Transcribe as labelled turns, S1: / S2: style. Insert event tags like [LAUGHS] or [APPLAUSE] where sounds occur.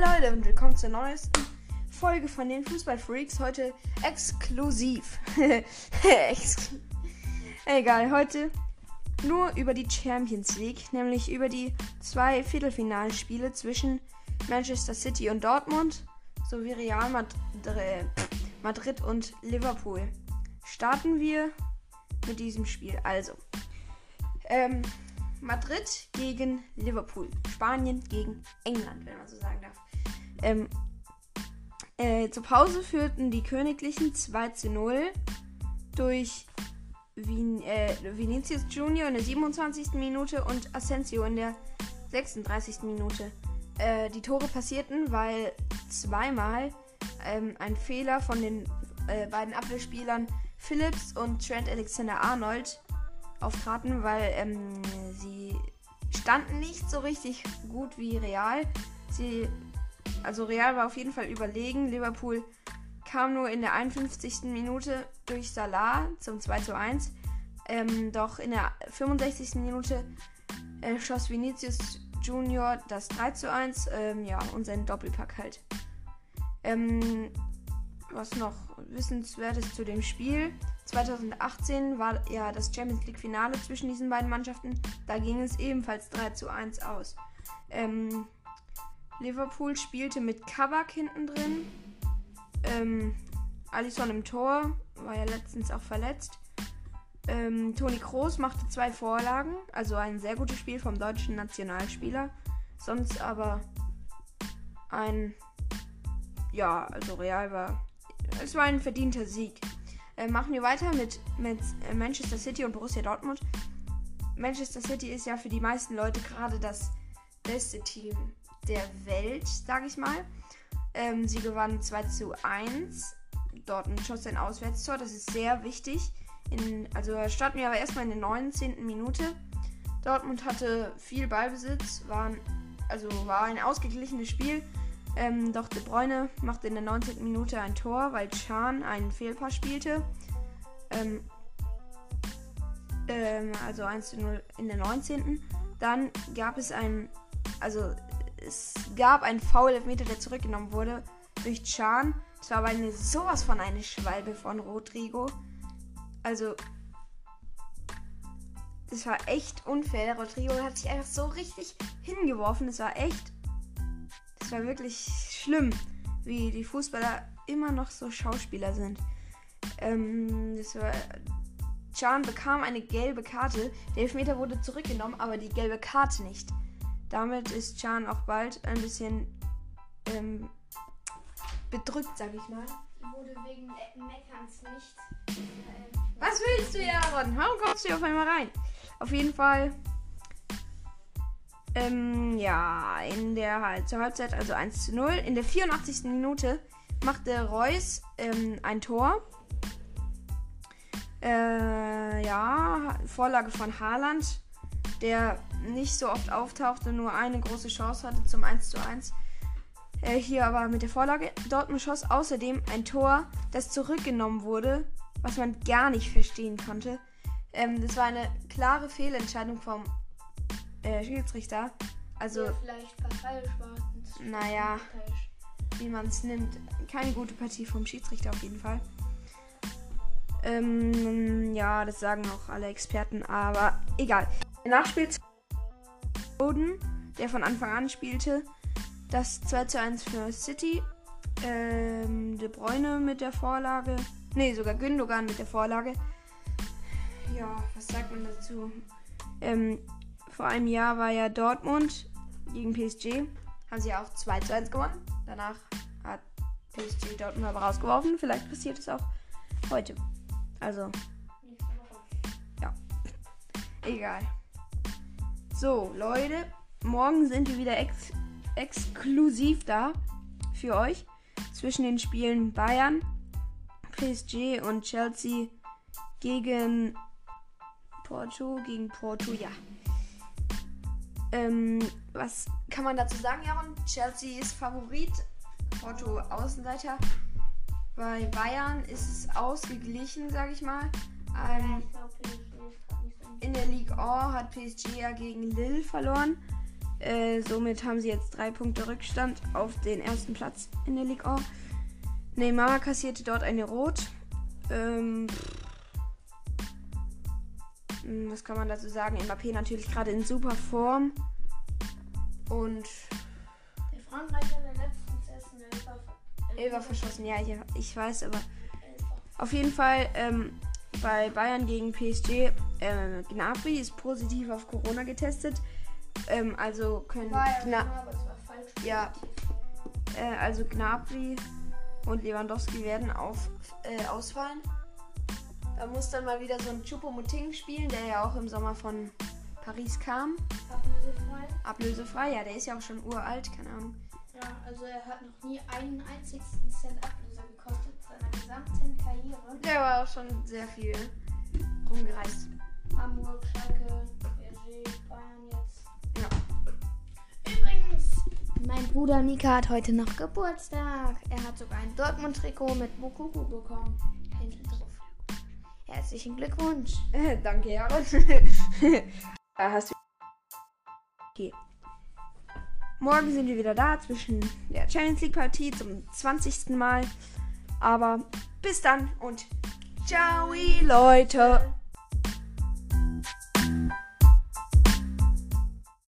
S1: Hi Leute und willkommen zur neuesten Folge von den Fußballfreaks. Heute exklusiv. [LAUGHS] Ex Egal, heute nur über die Champions League, nämlich über die zwei Viertelfinalspiele zwischen Manchester City und Dortmund sowie Real Madrid und Liverpool. Starten wir mit diesem Spiel. Also, ähm, Madrid gegen Liverpool. Spanien gegen England, wenn man so sagen darf. Ähm, äh, zur Pause führten die Königlichen 2 zu 0 durch Vin äh, Vinicius Junior in der 27. Minute und Asensio in der 36. Minute. Äh, die Tore passierten, weil zweimal ähm, ein Fehler von den äh, beiden Abwehrspielern Phillips und Trent Alexander Arnold auftraten, weil ähm, sie standen nicht so richtig gut wie Real. Sie, also Real war auf jeden Fall überlegen. Liverpool kam nur in der 51. Minute durch Salah zum 2 zu 1. Ähm, doch in der 65. Minute äh, schoss Vinicius Junior das 3 zu 1. Ähm, ja, und sein Doppelpack halt. Ähm, was noch Wissenswertes zu dem Spiel. 2018 war ja das Champions League Finale zwischen diesen beiden Mannschaften. Da ging es ebenfalls 3 zu 1 aus. Ähm, Liverpool spielte mit Kabak hinten drin. Ähm, Alisson im Tor, war ja letztens auch verletzt. Ähm, Toni Kroos machte zwei Vorlagen, also ein sehr gutes Spiel vom deutschen Nationalspieler. Sonst aber ein, ja, also Real war, es war ein verdienter Sieg. Äh, machen wir weiter mit, mit äh, Manchester City und Borussia Dortmund. Manchester City ist ja für die meisten Leute gerade das beste Team der Welt, sage ich mal. Ähm, sie gewannen 2 zu 1. Dortmund schoss ein Auswärtstor, das ist sehr wichtig. In, also starten wir aber erstmal in der 19. Minute. Dortmund hatte viel Ballbesitz, waren, also war ein ausgeglichenes Spiel. Ähm, doch De Bruyne machte in der 19. Minute ein Tor, weil Chan einen Fehlpass spielte. Ähm, ähm, also 1 zu 0 in der 19. Dann gab es ein, also es gab einen Foul-Elfmeter, der zurückgenommen wurde durch Chan. Es war aber eine, sowas von eine Schwalbe von Rodrigo. Also, das war echt unfair. Rodrigo hat sich einfach so richtig hingeworfen. Das war echt es war wirklich schlimm, wie die Fußballer immer noch so Schauspieler sind. Ähm, das war, Chan bekam eine gelbe Karte. Der Elfmeter wurde zurückgenommen, aber die gelbe Karte nicht. Damit ist Chan auch bald ein bisschen ähm, bedrückt, sag ich mal.
S2: Wurde wegen Meckerns nicht. Äh,
S1: Was willst du, Aaron? Warum kommst du hier auf einmal rein? Auf jeden Fall ähm, ja, in der zur Halbzeit, also 1 zu 0. In der 84. Minute machte Reus ähm, ein Tor. Äh, ja, Vorlage von Haaland, der nicht so oft auftauchte, nur eine große Chance hatte zum 1 zu 1. Äh, hier aber mit der Vorlage. Dortmund schoss außerdem ein Tor, das zurückgenommen wurde, was man gar nicht verstehen konnte. Ähm, das war eine klare Fehlentscheidung vom äh, Schiedsrichter. Also.
S2: Ja, vielleicht Parteischwarzen.
S1: Naja, wie man es nimmt. Keine gute Partie vom Schiedsrichter auf jeden Fall. Ähm, ja, das sagen auch alle Experten, aber egal. Nachspiel Boden, der von Anfang an spielte. Das 2 zu 1 für City. Ähm, De Bruyne mit der Vorlage. Ne, sogar Gündogan mit der Vorlage. Ja, was sagt man dazu? Ähm, vor einem Jahr war ja Dortmund gegen PSG. Haben sie ja auch 2 zu 1 gewonnen. Danach hat PSG Dortmund aber rausgeworfen. Vielleicht passiert es auch heute. Also. Ja. Egal. So, Leute. Morgen sind wir wieder ex exklusiv da für euch. Zwischen den Spielen Bayern, PSG und Chelsea gegen Porto, gegen Porto, ja. Ähm, was kann man dazu sagen, Jaron? Chelsea ist Favorit, Porto Außenseiter. Bei Bayern ist es ausgeglichen, sag ich mal. Ähm, in der Ligue 1 hat PSG ja gegen Lille verloren. Äh, somit haben sie jetzt drei Punkte Rückstand auf den ersten Platz in der Liga. Neymar kassierte dort eine Rot. Ähm, hm, was kann man dazu sagen? Mbappé natürlich gerade in super Form. Und
S2: Der Frankreich hat der letzten ersten Elfer.
S1: Elfer verschossen. Ja, ich, ich weiß, aber
S2: Elfer.
S1: auf jeden Fall ähm, bei Bayern gegen PSG. Äh, Gnabry ist positiv auf Corona getestet. Ähm, also können
S2: War ja,
S1: Gna
S2: aber es war falsch.
S1: Ja. äh, also Gnabry und Lewandowski werden auf, äh, ausfallen. Da muss dann mal wieder so ein Choupo-Moting spielen, der ja auch im Sommer von Paris kam.
S2: Ablösefrei.
S1: Ablösefrei, ja, der ist ja auch schon uralt, keine Ahnung.
S2: Ja, also er hat noch nie einen einzigsten Cent Ablöser gekostet seiner gesamten Karriere.
S1: Der war auch schon sehr viel rumgereist.
S2: Hamburg, Schalke, PSG, Bayern jetzt.
S1: Ja.
S2: Übrigens, mein Bruder Mika hat heute noch Geburtstag. Er hat sogar ein Dortmund-Trikot mit Mokuku bekommen. Hinten drauf. Herzlichen Glückwunsch.
S1: Äh, danke, Jaron. da [LAUGHS] hast du. Okay. Morgen sind wir wieder da zwischen der Champions League Partie zum 20. Mal. Aber bis dann und ciao, Leute.